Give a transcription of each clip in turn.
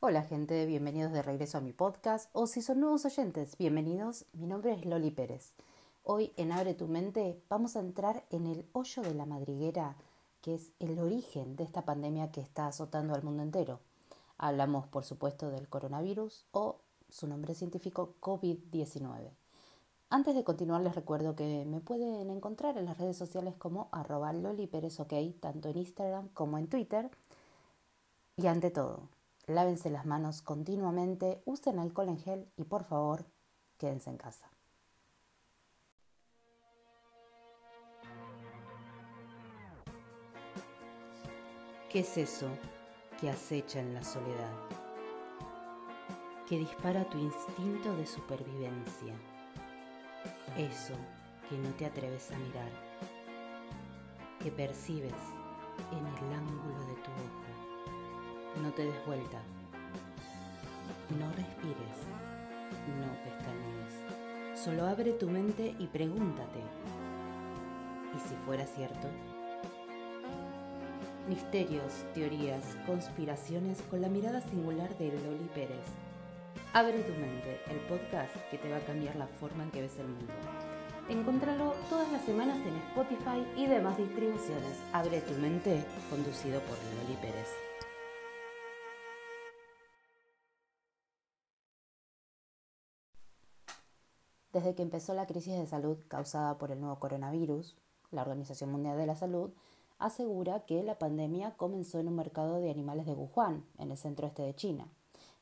Hola gente, bienvenidos de regreso a mi podcast o si son nuevos oyentes, bienvenidos. Mi nombre es Loli Pérez. Hoy en Abre tu mente vamos a entrar en el hoyo de la madriguera que es el origen de esta pandemia que está azotando al mundo entero. Hablamos por supuesto del coronavirus o su nombre científico COVID-19. Antes de continuar les recuerdo que me pueden encontrar en las redes sociales como arroba Loli Pérez tanto en Instagram como en Twitter. Y ante todo, lávense las manos continuamente, usen alcohol en gel y por favor, quédense en casa. ¿Qué es eso que acecha en la soledad? Que dispara tu instinto de supervivencia. Eso que no te atreves a mirar. Que percibes en el ángulo de tu ojo no te des vuelta. No respires. No pestañees. Solo abre tu mente y pregúntate. ¿Y si fuera cierto? Misterios, teorías, conspiraciones con la mirada singular de Loli Pérez. Abre tu mente, el podcast que te va a cambiar la forma en que ves el mundo. Encontralo todas las semanas en Spotify y demás distribuciones. Abre tu mente, conducido por Loli Pérez. Desde que empezó la crisis de salud causada por el nuevo coronavirus, la Organización Mundial de la Salud asegura que la pandemia comenzó en un mercado de animales de Wuhan, en el centro este de China,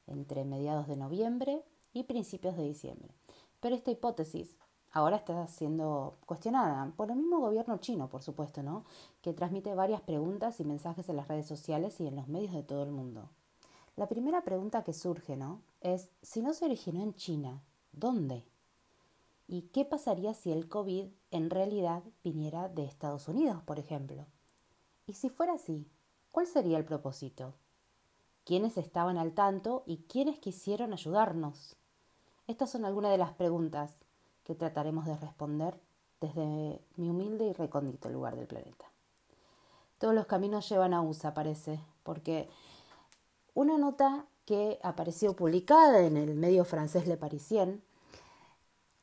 entre mediados de noviembre y principios de diciembre. Pero esta hipótesis ahora está siendo cuestionada por el mismo gobierno chino, por supuesto, ¿no? Que transmite varias preguntas y mensajes en las redes sociales y en los medios de todo el mundo. La primera pregunta que surge, ¿no? Es, si no se originó en China, ¿dónde? ¿Y qué pasaría si el COVID en realidad viniera de Estados Unidos, por ejemplo? Y si fuera así, ¿cuál sería el propósito? ¿Quiénes estaban al tanto y quiénes quisieron ayudarnos? Estas son algunas de las preguntas que trataremos de responder desde mi humilde y recóndito lugar del planeta. Todos los caminos llevan a USA, parece, porque una nota que apareció publicada en el medio francés Le Parisien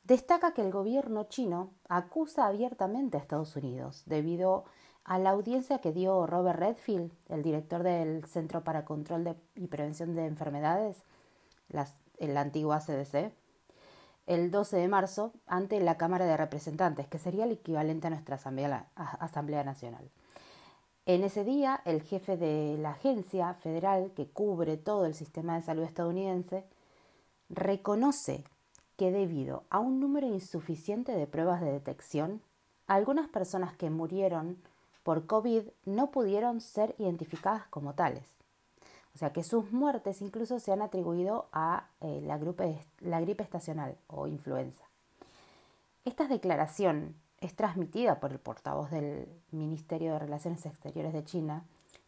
destaca que el gobierno chino acusa abiertamente a Estados Unidos debido a la audiencia que dio Robert Redfield, el director del Centro para Control y Prevención de Enfermedades, en la CDC, el 12 de marzo ante la Cámara de Representantes, que sería el equivalente a nuestra Asamblea Nacional. En ese día, el jefe de la agencia federal que cubre todo el sistema de salud estadounidense reconoce debido a un número insuficiente de pruebas de detección, algunas personas que murieron por COVID no pudieron ser identificadas como tales. O sea que sus muertes incluso se han atribuido a eh, la, gripe, estacional o influenza. Esta declaración es transmitida por el portavoz del Ministerio de Relaciones Exteriores de China,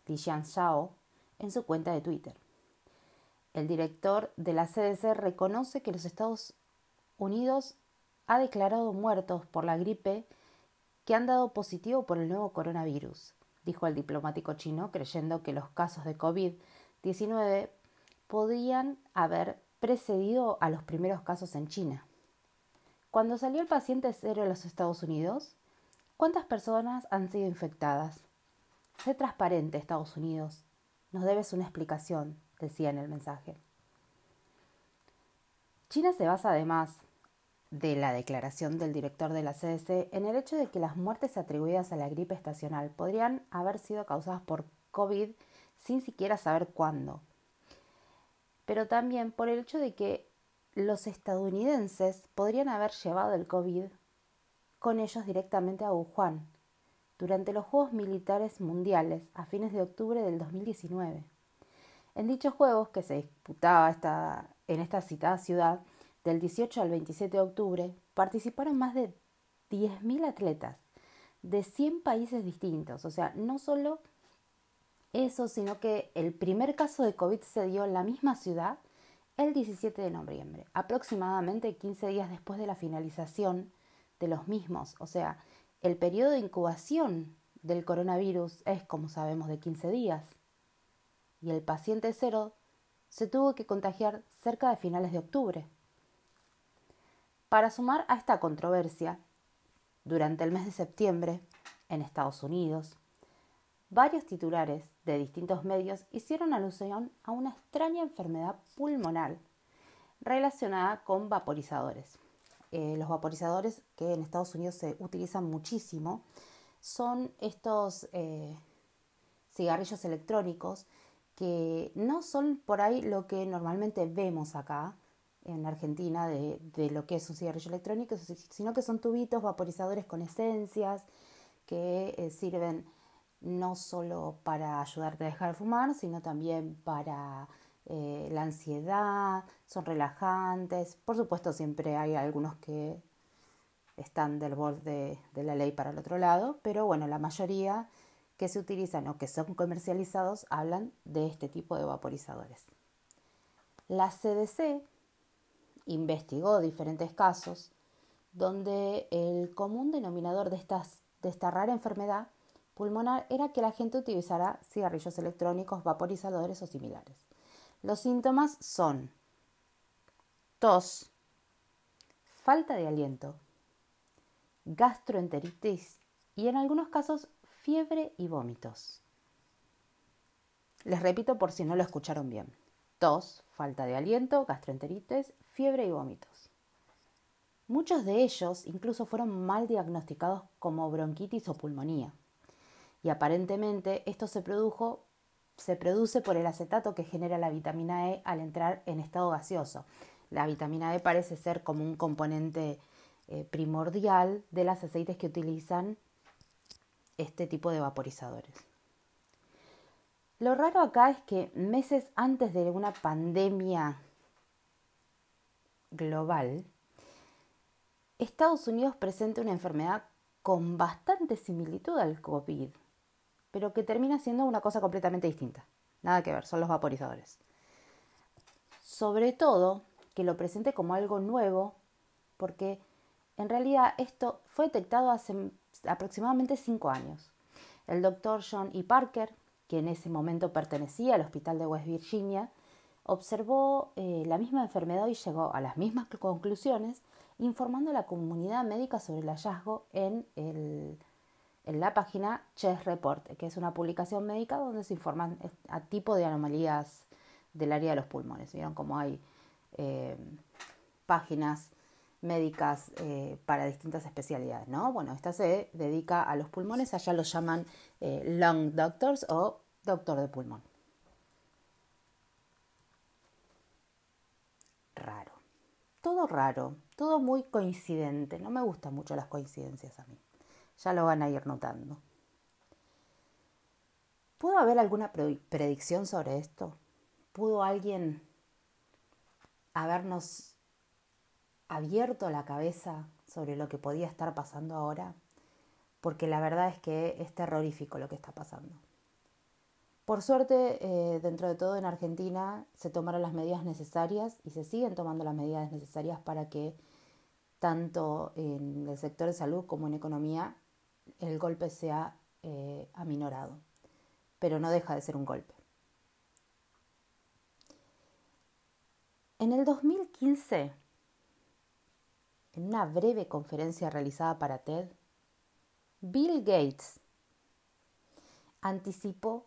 Li Xiao, en su cuenta de Twitter. El director de la CDC reconoce que los Estados Unidos ha declarado muertos por la gripe que han dado positivo por el nuevo coronavirus, dijo el diplomático chino, creyendo que los casos de COVID-19 podían haber precedido a los primeros casos en China. Cuando salió el paciente cero en los Estados Unidos, ¿cuántas personas han sido infectadas? Sé transparente, Estados Unidos. Nos debes una explicación, decía en el mensaje. China se basa además de la declaración del director de la CDC en el hecho de que las muertes atribuidas a la gripe estacional podrían haber sido causadas por COVID sin siquiera saber cuándo. Pero también por el hecho de que los estadounidenses podrían haber llevado el COVID con ellos directamente a Wuhan durante los Juegos Militares Mundiales a fines de octubre del 2019. En dichos Juegos, que se disputaba esta, en esta citada ciudad, del 18 al 27 de octubre participaron más de 10.000 atletas de 100 países distintos. O sea, no solo eso, sino que el primer caso de COVID se dio en la misma ciudad el 17 de noviembre, aproximadamente 15 días después de la finalización de los mismos. O sea, el periodo de incubación del coronavirus es, como sabemos, de 15 días. Y el paciente cero se tuvo que contagiar cerca de finales de octubre. Para sumar a esta controversia, durante el mes de septiembre, en Estados Unidos, varios titulares de distintos medios hicieron alusión a una extraña enfermedad pulmonar relacionada con vaporizadores. Eh, los vaporizadores que en Estados Unidos se utilizan muchísimo son estos eh, cigarrillos electrónicos que no son por ahí lo que normalmente vemos acá en Argentina de, lo que es un cigarrillo electrónico, sino que son tubitos vaporizadores con esencias que eh, sirven no solo para ayudarte a dejar de fumar, sino también para eh, la ansiedad, son relajantes. Por supuesto, siempre hay algunos que están del borde de la ley para el otro lado, pero bueno, la mayoría que se utilizan o que son comercializados hablan de este tipo de vaporizadores. La CDC investigó diferentes casos donde el común denominador de, esta rara enfermedad pulmonar era que la gente utilizara cigarrillos electrónicos, vaporizadores o similares. Los síntomas son tos, falta de aliento, gastroenteritis y en algunos casos fiebre y vómitos. Les repito por si no lo escucharon bien. Tos, falta de aliento, gastroenteritis, fiebre y vómitos. Muchos de ellos incluso fueron mal diagnosticados como bronquitis o pulmonía. Y aparentemente esto se produce por el acetato que genera la vitamina E al entrar en estado gaseoso. La vitamina E parece ser como un componente eh, primordial de los aceites que utilizan este tipo de vaporizadores. Lo raro acá es que meses antes de una pandemia global, Estados Unidos presenta una enfermedad con bastante similitud al COVID, pero que termina siendo una cosa completamente distinta. Nada que ver, son los vaporizadores. Sobre todo que lo presente como algo nuevo, porque en realidad esto fue detectado hace aproximadamente cinco años. El doctor John E. Parker, que en ese momento pertenecía al Hospital de West Virginia, observó eh, la misma enfermedad y llegó a las mismas conclusiones, informando a la comunidad médica sobre el hallazgo en, en la página Chest Report, que es una publicación médica donde se informan a tipo de anomalías del área de los pulmones. Vieron cómo hay eh, páginas médicas eh, para distintas especialidades, ¿no? Bueno, esta se dedica a los pulmones, allá los llaman eh, lung doctors o doctor de pulmón. Raro. Todo raro, todo muy coincidente. No me gustan mucho las coincidencias a mí. Ya lo van a ir notando. ¿Pudo haber alguna predicción sobre esto? ¿Pudo alguien habernos abierto la cabeza sobre lo que podía estar pasando ahora, porque la verdad es que es terrorífico lo que está pasando. Por suerte, eh, dentro de todo en Argentina se tomaron las medidas necesarias y se siguen tomando las medidas necesarias para que tanto en el sector de salud como en economía el golpe sea eh, aminorado. Pero no deja de ser un golpe. En el 2015 en una breve conferencia realizada para TED, Bill Gates anticipó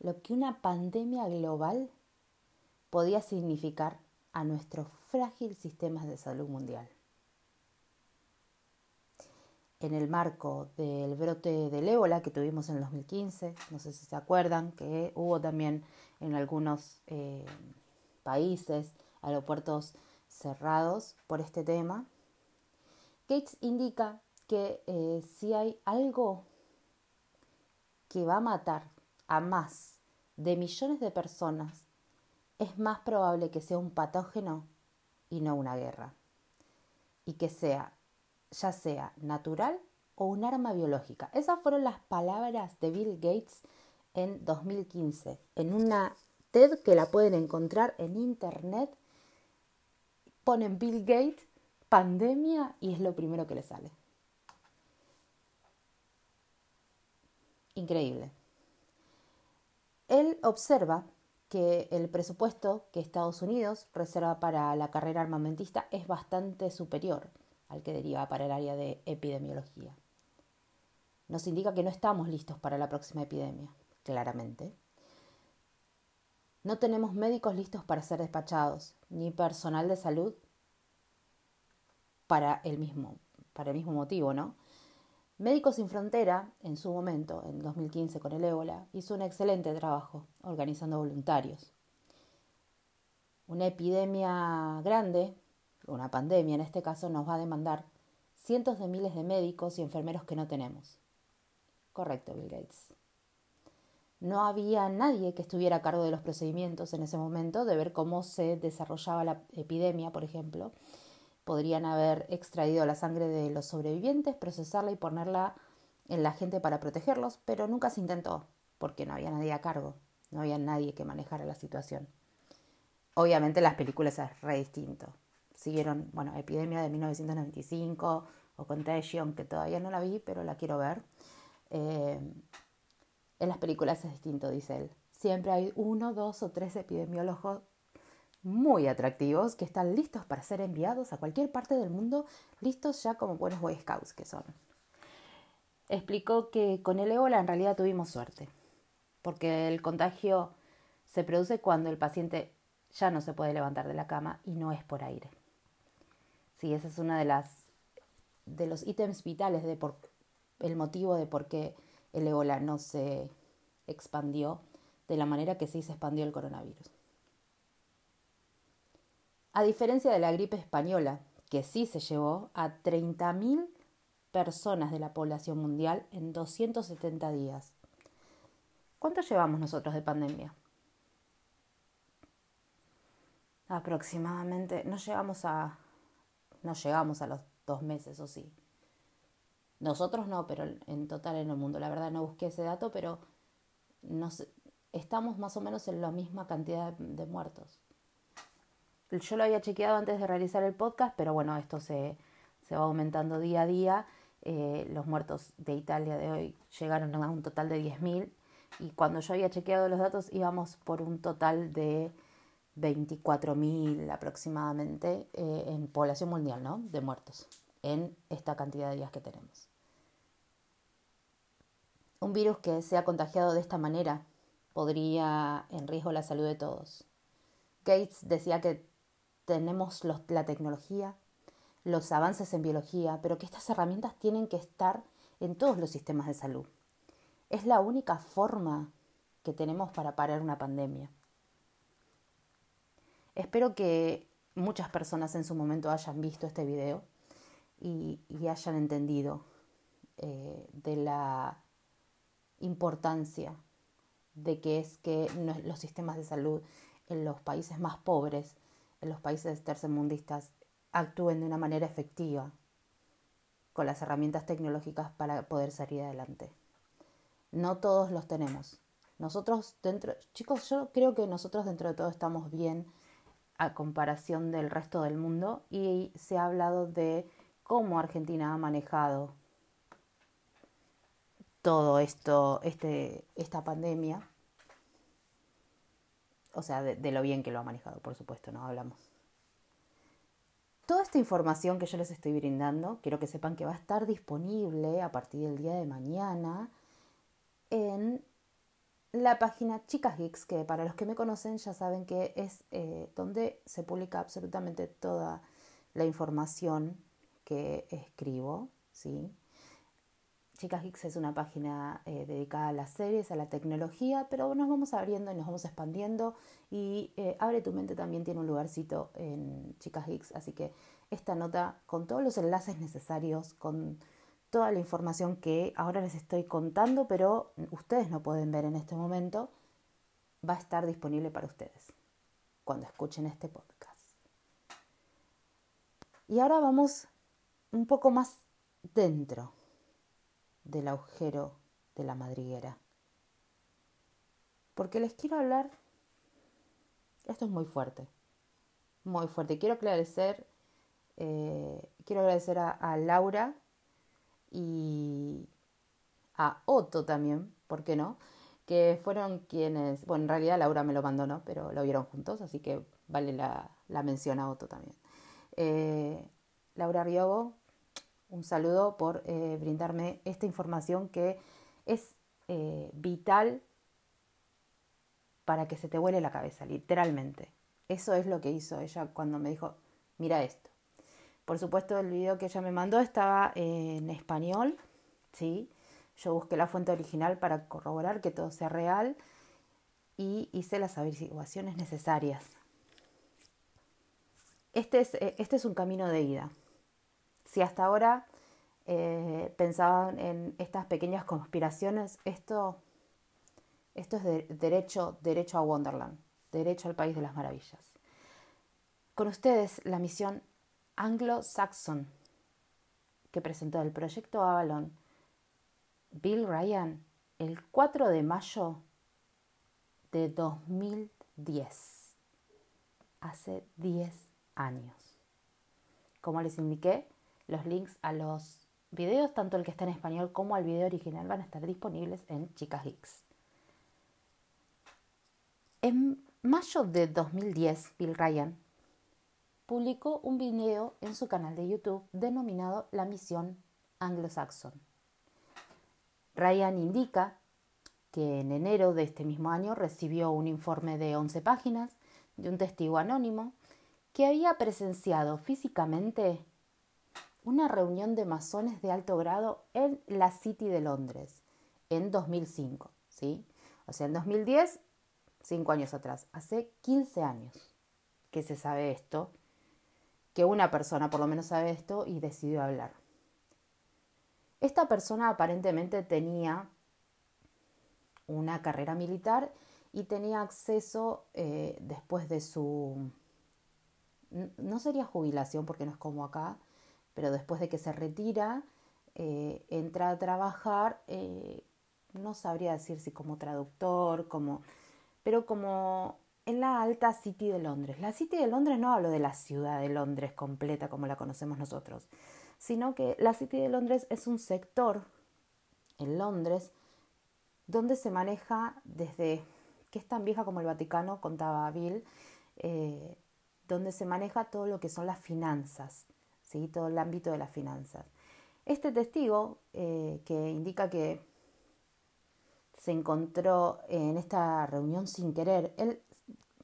lo que una pandemia global podía significar a nuestro frágil sistema de salud mundial. En el marco del brote del ébola que tuvimos en el 2015, no sé si se acuerdan, que hubo también en algunos eh, países aeropuertos cerrados por este tema, Gates indica que eh, si hay algo que va a matar a más de millones de personas, es más probable que sea un patógeno y no una guerra. Y que sea, ya sea natural o un arma biológica. Esas fueron las palabras de Bill Gates en 2015, en una TED que la pueden encontrar en internet. Ponen Bill Gates pandemia y es lo primero que le sale. Increíble. Él observa que el presupuesto que Estados Unidos reserva para la carrera armamentista es bastante superior al que deriva para el área de epidemiología. Nos indica que no estamos listos para la próxima epidemia, claramente. No tenemos médicos listos para ser despachados, ni personal de salud para el mismo, para el mismo motivo, ¿no? Médicos Sin Frontera, en su momento, en 2015 con el ébola, hizo un excelente trabajo organizando voluntarios. Una epidemia grande, una pandemia en este caso, nos va a demandar cientos de miles de médicos y enfermeros que no tenemos. Correcto, Bill Gates. No había nadie que estuviera a cargo de los procedimientos en ese momento, de ver cómo se desarrollaba la epidemia, por ejemplo, podrían haber extraído la sangre de los sobrevivientes, procesarla y ponerla en la gente para protegerlos, pero nunca se intentó, porque no había nadie a cargo, no había nadie que manejara la situación. Obviamente las películas es re distinto. Siguieron, bueno, Epidemia de 1995 o Contagion, que todavía no la vi, pero la quiero ver. Eh, en las películas es distinto, dice él. Siempre hay uno, dos o tres epidemiólogos muy atractivos que están listos para ser enviados a cualquier parte del mundo, listos ya como buenos Boy Scouts que son. Explicó que con el ébola en realidad tuvimos suerte, porque el contagio se produce cuando el paciente ya no se puede levantar de la cama y no es por aire. Sí, ese es uno de las de los ítems vitales de por, el motivo de por qué el ébola no se expandió de la manera que sí se expandió el coronavirus. A diferencia de la gripe española, que sí se llevó a 30.000 personas de la población mundial en 270 días. ¿Cuánto llevamos nosotros de pandemia? Aproximadamente, no llegamos a, no llegamos a los dos meses, o sí. Nosotros no, pero en total en el mundo. La verdad no busqué ese dato, pero nos, estamos más o menos en la misma cantidad de muertos. Yo lo había chequeado antes de realizar el podcast, pero bueno, esto se, va aumentando día a día. Eh, los muertos de Italia de hoy llegaron a un total de 10.000 y cuando yo había chequeado los datos íbamos por un total de 24.000 aproximadamente eh, en población mundial, ¿no? De muertos en esta cantidad de días que tenemos. Un virus que sea contagiado de esta manera podría en riesgo la salud de todos. Gates decía que tenemos la tecnología, los avances en biología, pero que estas herramientas tienen que estar en todos los sistemas de salud. Es la única forma que tenemos para parar una pandemia. Espero que muchas personas en su momento hayan visto este video y, hayan entendido eh, de la importancia de que es que los sistemas de salud en los países más pobres en los países tercermundistas actúen de una manera efectiva con las herramientas tecnológicas para poder salir adelante. No todos los tenemos. Nosotros dentro, chicos, yo creo que nosotros dentro de todo estamos bien a comparación del resto del mundo y se ha hablado de cómo Argentina ha manejado todo esto, este, esta pandemia o sea, de, lo bien que lo ha manejado, por supuesto, no hablamos. Toda esta información que yo les estoy brindando, quiero que sepan que va a estar disponible a partir del día de mañana en la página Chicas Geeks, que para los que me conocen ya saben que es eh, donde se publica absolutamente toda la información que escribo, ¿sí? Chicas Geeks es una página eh, dedicada a las series, a la tecnología, pero nos vamos abriendo y nos vamos expandiendo y eh, Abre tu mente también tiene un lugarcito en Chicas Geeks, así que esta nota con todos los enlaces necesarios, con toda la información que ahora les estoy contando, pero ustedes no pueden ver en este momento, va a estar disponible para ustedes cuando escuchen este podcast. Y ahora vamos un poco más dentro del agujero de la madriguera. Porque les quiero hablar, esto es muy fuerte, muy fuerte. Quiero agradecer, eh, quiero agradecer a, Laura y a Otto también, ¿por qué no? que fueron quienes, bueno, en realidad Laura me lo mandó, ¿no? Pero lo vieron juntos, así que vale la, mención a Otto también. Eh, Laura Riobo, un saludo por eh, brindarme esta información que es eh, vital para que se te vuele la cabeza, literalmente. Eso es lo que hizo ella cuando me dijo, mira esto. Por supuesto, el video que ella me mandó estaba en español, ¿sí? Yo busqué la fuente original para corroborar que todo sea real y hice las averiguaciones necesarias. Este es, eh, este es un camino de ida. Si hasta ahora eh, pensaban en estas pequeñas conspiraciones, esto, esto es de, derecho, derecho a Wonderland, derecho al país de las maravillas. Con ustedes la misión Anglo-Saxon que presentó el proyecto Avalon Bill Ryan el 4 de mayo de 2010, hace 10 años. Como les indiqué, los links a los videos, tanto el que está en español como al video original, van a estar disponibles en Chicas Geeks. En mayo de 2010, Bill Ryan publicó un video en su canal de YouTube denominado La Misión Anglo-Saxon Ryan indica que en enero de este mismo año recibió un informe de 11 páginas de un testigo anónimo que había presenciado físicamente una reunión de masones de alto grado en la City de Londres en 2005, ¿sí? O sea, en 2010, cinco años atrás, hace 15 años que se sabe esto, que una persona por lo menos sabe esto y decidió hablar. Esta persona aparentemente tenía una carrera militar y tenía acceso eh, después de su, no sería jubilación porque no es como acá, pero después de que se retira, eh, entra a trabajar, eh, no sabría decir si como traductor, como, pero como en la alta City de Londres. La City de Londres no hablo de la ciudad de Londres completa como la conocemos nosotros, sino que la City de Londres es un sector en Londres donde se maneja desde, que es tan vieja como el Vaticano, contaba Bill, eh, donde se maneja todo lo que son las finanzas, ¿sí? todo el ámbito de las finanzas. Este testigo, eh, que indica que se encontró en esta reunión sin querer, él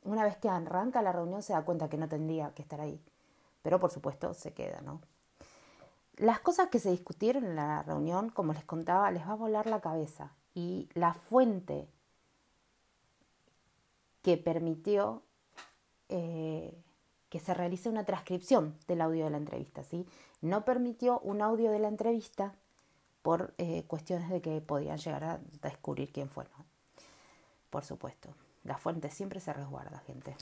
una vez que arranca la reunión se da cuenta que no tendría que estar ahí, pero por supuesto se queda, ¿no? Las cosas que se discutieron en la reunión, como les contaba, les va a volar la cabeza. Y la fuente que permitió eh, que se realice una transcripción del audio de la entrevista, ¿sí? No permitió un audio de la entrevista por eh, cuestiones de que podían llegar a descubrir quién fue, Por supuesto, la fuente siempre se resguarda, gente.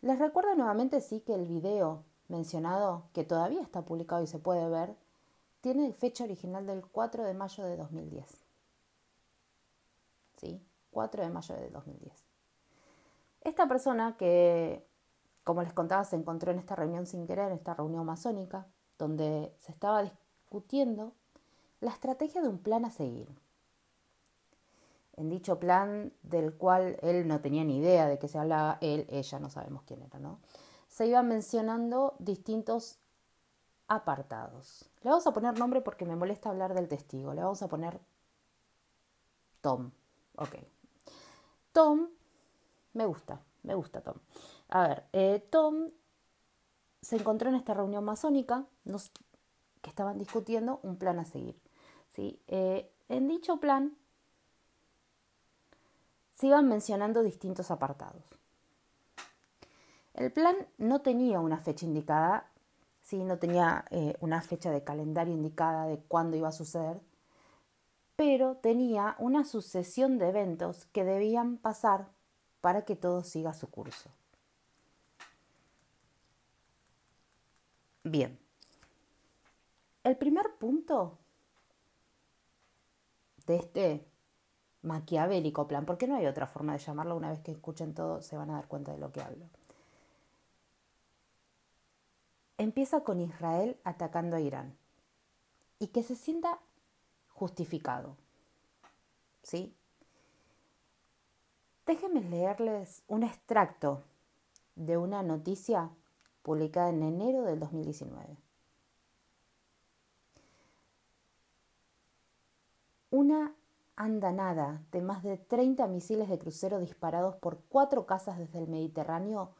Les recuerdo nuevamente, sí, que el video mencionado, que todavía está publicado y se puede ver, tiene fecha original del 4 de mayo de 2010. ¿Sí? 4 de mayo de 2010. Esta persona que, como les contaba, se encontró en esta reunión sin querer, en esta reunión masónica, donde se estaba discutiendo la estrategia de un plan a seguir. En dicho plan, del cual él no tenía ni idea de qué se hablaba, él, ella, no sabemos quién era, ¿no? se iban mencionando distintos apartados. Le vamos a poner nombre porque me molesta hablar del testigo. Le vamos a poner Tom. Ok. Tom, me gusta, me gusta Tom. A ver, eh, Tom se encontró en esta reunión masónica que estaban discutiendo un plan a seguir. ¿sí? Eh, en dicho plan se iban mencionando distintos apartados. El plan no tenía una fecha indicada, sí, no tenía eh, una fecha de calendario indicada de cuándo iba a suceder, pero tenía una sucesión de eventos que debían pasar para que todo siga su curso. Bien, el primer punto de este maquiavélico plan, porque no hay otra forma de llamarlo, una vez que escuchen todo se van a dar cuenta de lo que hablo empieza con Israel atacando a Irán y que se sienta justificado. ¿sí? Déjenme leerles un extracto de una noticia publicada en enero del 2019. Una andanada de más de 30 misiles de crucero disparados por cuatro casas desde el Mediterráneo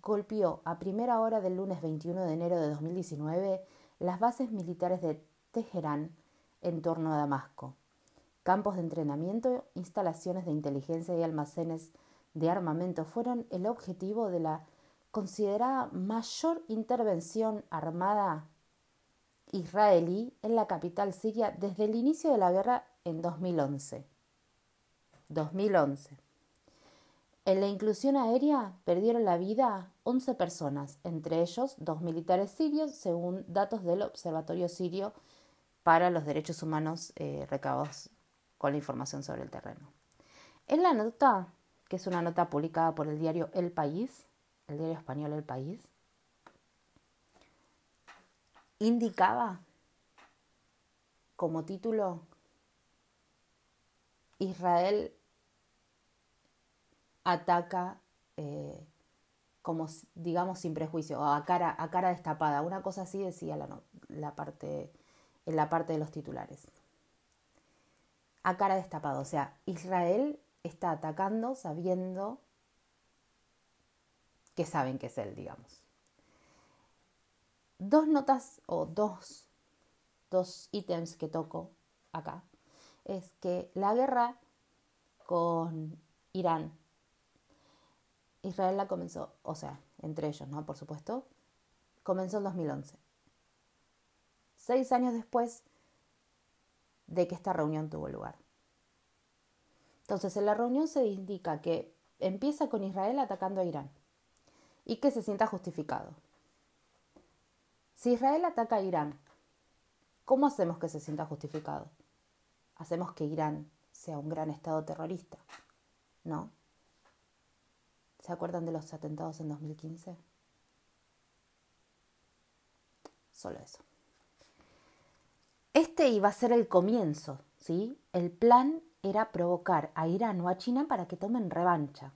golpeó a primera hora del lunes 21 de enero de 2019 las bases militares de Teherán en torno a Damasco, campos de entrenamiento, instalaciones de inteligencia y almacenes de armamento fueron el objetivo de la considerada mayor intervención armada israelí en la capital siria desde el inicio de la guerra en 2011. 2011. En la inclusión aérea perdieron la vida 11 personas, entre ellos dos militares sirios, según datos del Observatorio Sirio para los Derechos Humanos eh, recabados con la información sobre el terreno. En la nota, que es una nota publicada por el diario El País, el diario español El País, indicaba como título Israel ataca eh, como digamos sin prejuicio, a cara, a cara destapada. Una cosa así decía la parte, en la parte de los titulares. A cara destapada, o sea, Israel está atacando sabiendo que saben que es él, digamos. Dos notas o dos, dos ítems que toco acá es que la guerra con Irán, Israel la comenzó, o sea, entre ellos, ¿no? Por supuesto, comenzó en 2011. Seis años después de que esta reunión tuvo lugar. Entonces, en la reunión se indica que empieza con Israel atacando a Irán y que se sienta justificado. Si Israel ataca a Irán, ¿cómo hacemos que se sienta justificado? hacemos que Irán sea un gran estado terrorista, ¿no? ¿Se acuerdan de los atentados en 2015? Solo eso. Este iba a ser el comienzo, ¿sí? El plan era provocar a Irán o a China para que tomen revancha.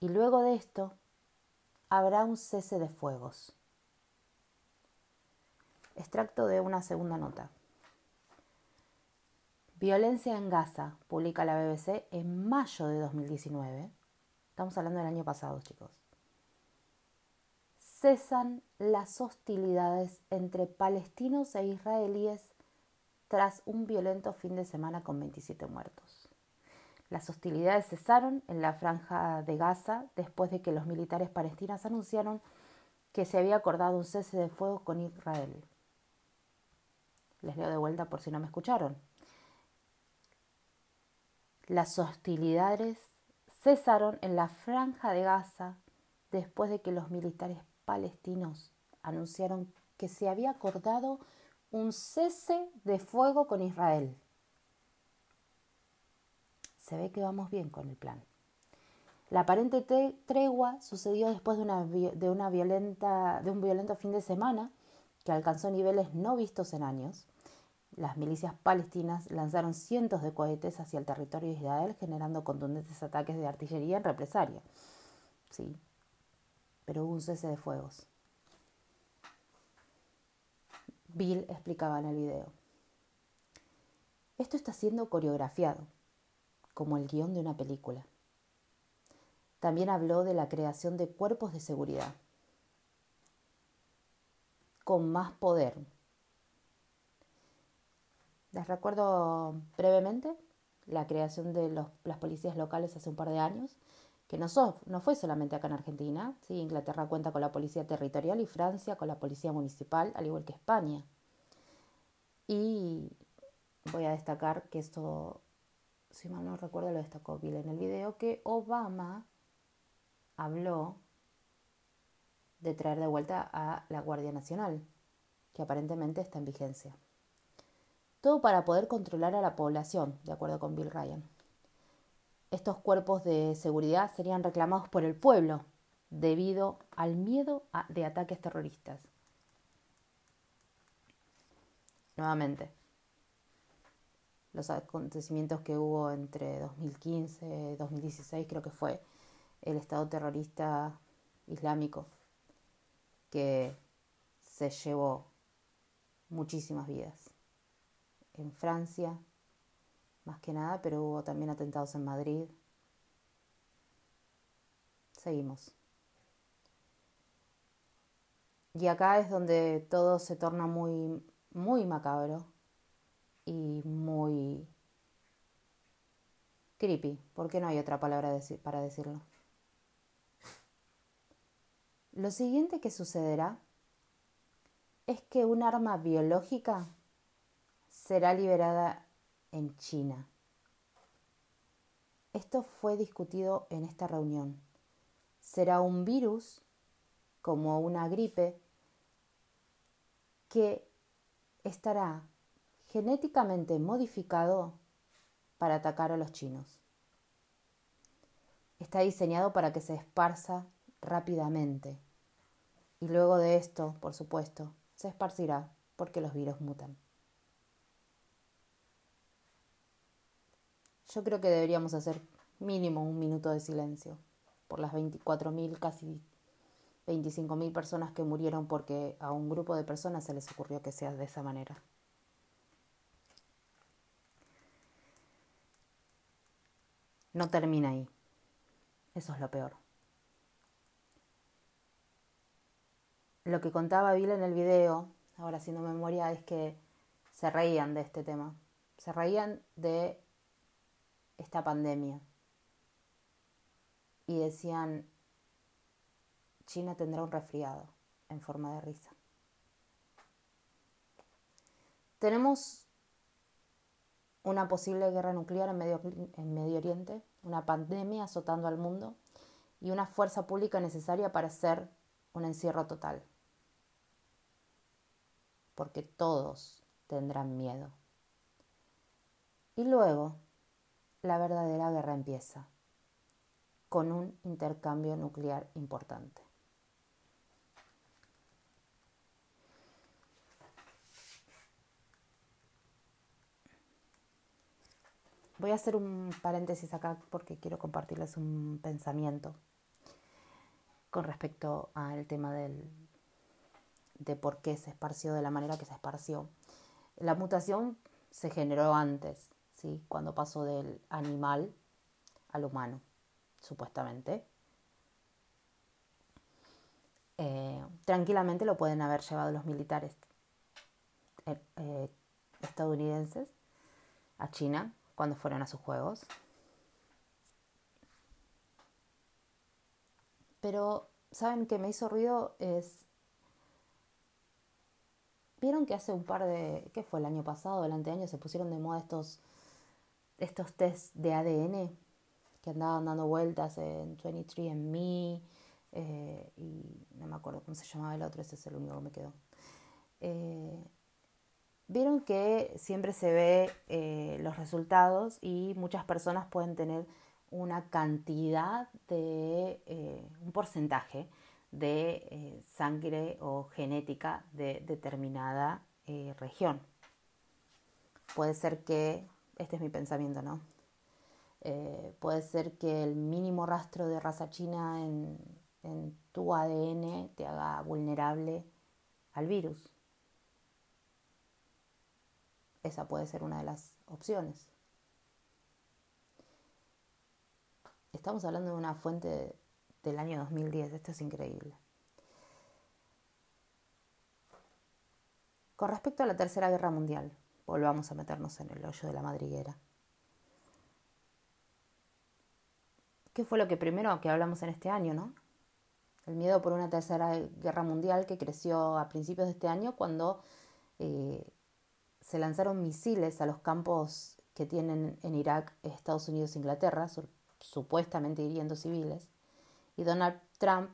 Y luego de esto habrá un cese de fuegos. Extracto de una segunda nota. Violencia en Gaza, publica la BBC en mayo de 2019. Estamos hablando del año pasado, chicos. Cesan las hostilidades entre palestinos e israelíes tras un violento fin de semana con 27 muertos. Las hostilidades cesaron en la franja de Gaza después de que los militares palestinos anunciaron que se había acordado un cese de fuego con Israel. Les leo de vuelta por si no me escucharon. Las hostilidades cesaron en la franja de Gaza después de que los militares palestinos anunciaron que se había acordado un cese de fuego con Israel. Se ve que vamos bien con el plan. La aparente tregua sucedió después de, una, de, violenta, un violento fin de semana que alcanzó niveles no vistos en años las milicias palestinas lanzaron cientos de cohetes hacia el territorio de Israel, generando contundentes ataques de artillería en represalia. Sí, pero un cese de fuegos. Bill explicaba en el video. Esto está siendo coreografiado, como el guion de una película. También habló de la creación de cuerpos de seguridad, con más poder, les recuerdo brevemente la creación de las policías locales hace un par de años, que no, fue solamente acá en Argentina. Inglaterra cuenta con la policía territorial y Francia con la policía municipal, al igual que España. Y voy a destacar que esto, si mal no recuerdo, lo destacó Bill en el video, que Obama habló de traer de vuelta a la Guardia Nacional, que aparentemente está en vigencia. Todo para poder controlar a la población, de acuerdo con Bill Ryan. Estos cuerpos de seguridad serían reclamados por el pueblo debido al miedo de ataques terroristas. Nuevamente, los acontecimientos que hubo entre 2015 y 2016, creo que fue el Estado terrorista islámico, que se llevó muchísimas vidas. En Francia, más que nada, pero hubo también atentados en Madrid. Seguimos. Y acá es donde todo se torna muy, muy macabro y muy creepy, porque no hay otra palabra para decirlo. Lo siguiente que sucederá es que un arma biológica será liberada en China. Esto fue discutido en esta reunión. Será un virus, como una gripe, que estará genéticamente modificado para atacar a los chinos. Está diseñado para que se esparza rápidamente. Y luego de esto, por supuesto, se esparcirá porque los virus mutan. Yo creo que deberíamos hacer mínimo un minuto de silencio por las 24.000, casi 25.000 personas que murieron porque a un grupo de personas se les ocurrió que sea de esa manera. No termina ahí. Eso es lo peor. Lo que contaba Bill en el video, ahora haciendo memoria, es que se reían de este tema. Se reían de esta pandemia. Y decían, China tendrá un resfriado en forma de risa. Tenemos una posible guerra nuclear en Medio, en Medio Oriente, una pandemia azotando al mundo y una fuerza pública necesaria para hacer un encierro total. Porque todos tendrán miedo. Y luego la verdadera guerra empieza con un intercambio nuclear importante. Voy a hacer un paréntesis acá porque quiero compartirles un pensamiento con respecto al tema del, de por qué se esparció de la manera que se esparció. La mutación se generó antes, cuando pasó del animal al humano, supuestamente. Eh, tranquilamente lo pueden haber llevado los militares eh, eh, estadounidenses a China cuando fueron a sus juegos. Pero, ¿saben qué me hizo ruido? Es. ¿Vieron que hace un par de. ¿Qué fue el año pasado? El anteaño se pusieron de moda estos. Estos test de ADN que andaban dando vueltas en 23andMe eh, y no me acuerdo cómo se llamaba el otro, ese es el único que me quedó. Eh, Vieron que siempre se ve eh, los resultados y muchas personas pueden tener una cantidad de, eh, un porcentaje de sangre o genética de determinada región. Puede ser que, este es mi pensamiento, ¿no? puede ser que el mínimo rastro de raza china en tu ADN te haga vulnerable al virus. Esa puede ser una de las opciones. Estamos hablando de una fuente del año 2010, esto es increíble. Con respecto a la Tercera Guerra Mundial, volvamos a meternos en el hoyo de la madriguera. ¿Qué fue lo que primero que hablamos en este año, no? El miedo por una tercera guerra mundial que creció a principios de este año cuando eh, se lanzaron misiles a los campos que tienen en Irak Estados Unidos e Inglaterra, supuestamente hiriendo civiles, y Donald Trump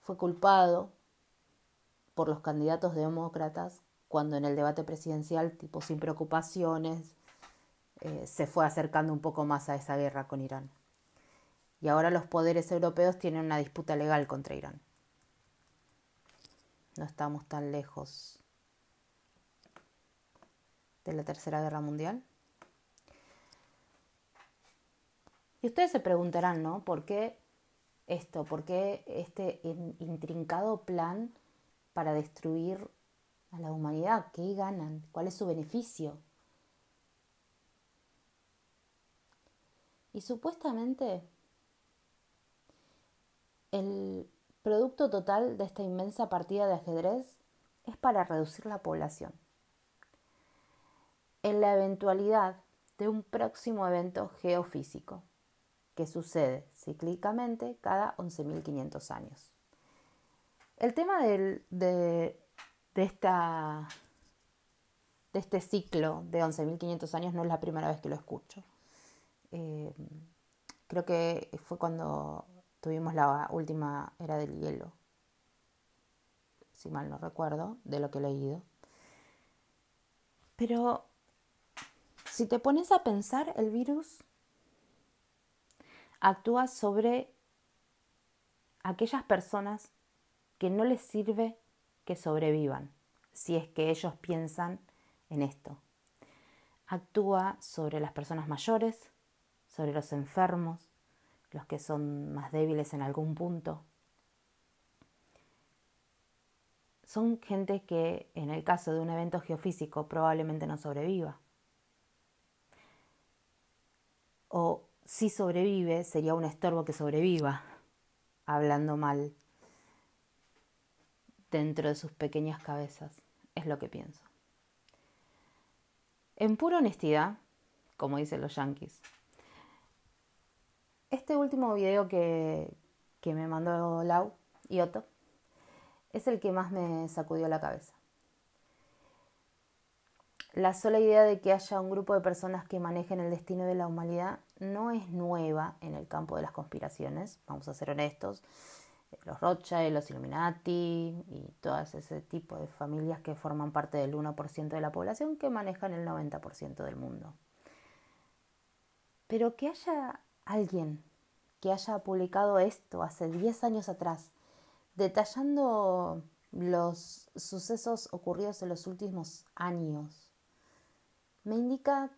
fue culpado por los candidatos demócratas cuando en el debate presidencial, tipo sin preocupaciones, eh, se fue acercando un poco más a esa guerra con Irán. Y ahora los poderes europeos tienen una disputa legal contra Irán. No estamos tan lejos de la Tercera Guerra Mundial. Y ustedes se preguntarán, ¿no? ¿Por qué esto? ¿Por qué este intrincado plan para destruir a la humanidad? ¿Qué ganan? ¿Cuál es su beneficio? Y supuestamente el producto total de esta inmensa partida de ajedrez es para reducir la población. En la eventualidad de un próximo evento geofísico que sucede cíclicamente cada 11.500 años. El tema de, de, esta, de este ciclo de 11.500 años no es la primera vez que lo escucho. Eh, creo que fue cuando tuvimos la última era del hielo, si mal no recuerdo, de lo que he leído. Pero si te pones a pensar, el virus actúa sobre aquellas personas que no les sirve que sobrevivan, si es que ellos piensan en esto. Actúa sobre las personas mayores, sobre los enfermos, los que son más débiles en algún punto. Son gente que en el caso de un evento geofísico probablemente no sobreviva. O si sobrevive, sería un estorbo que sobreviva, hablando mal dentro de sus pequeñas cabezas. Es lo que pienso. En pura honestidad, como dicen los yankees, este último video que, que me mandó Lau y Otto es el que más me sacudió la cabeza. La sola idea de que haya un grupo de personas que manejen el destino de la humanidad no es nueva en el campo de las conspiraciones, vamos a ser honestos. Los Rothschild, los Illuminati y todo ese tipo de familias que forman parte del 1% de la población que manejan el 90% del mundo. Pero que haya alguien que haya publicado esto hace 10 años atrás, detallando los sucesos ocurridos en los últimos años, me indica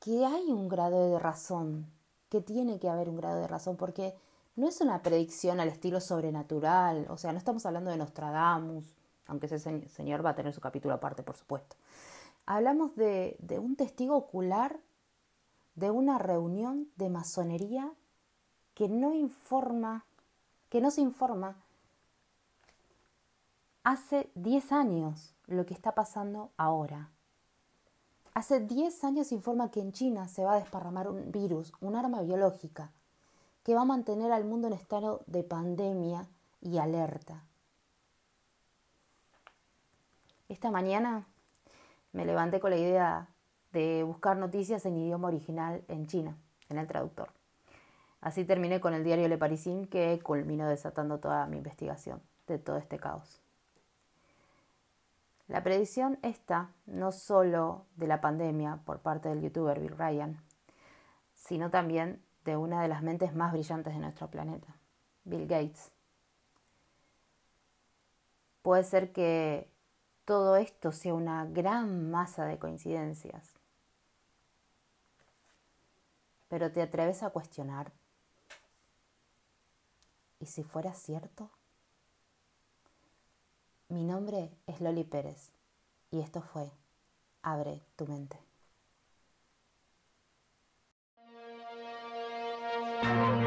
que hay un grado de razón, que tiene que haber un grado de razón, porque no es una predicción al estilo sobrenatural, o sea, no estamos hablando de Nostradamus, aunque ese señor va a tener su capítulo aparte, por supuesto. Hablamos de, un testigo ocular de una reunión de masonería que no informa, que no se informa hace 10 años lo que está pasando ahora. Hace 10 años se informa que en China se va a desparramar un virus, un arma biológica, que va a mantener al mundo en estado de pandemia y alerta. Esta mañana me levanté con la idea de buscar noticias en idioma original en China, en el traductor. Así terminé con el diario Le Parisien que culminó desatando toda mi investigación de todo este caos. La predicción está no solo de la pandemia por parte del youtuber Bill Ryan, sino también de una de las mentes más brillantes de nuestro planeta, Bill Gates. Puede ser que todo esto sea una gran masa de coincidencias, pero ¿te atreves a cuestionar? ¿Y si fuera cierto? Mi nombre es Loli Pérez y esto fue Abre tu mente. Thank you.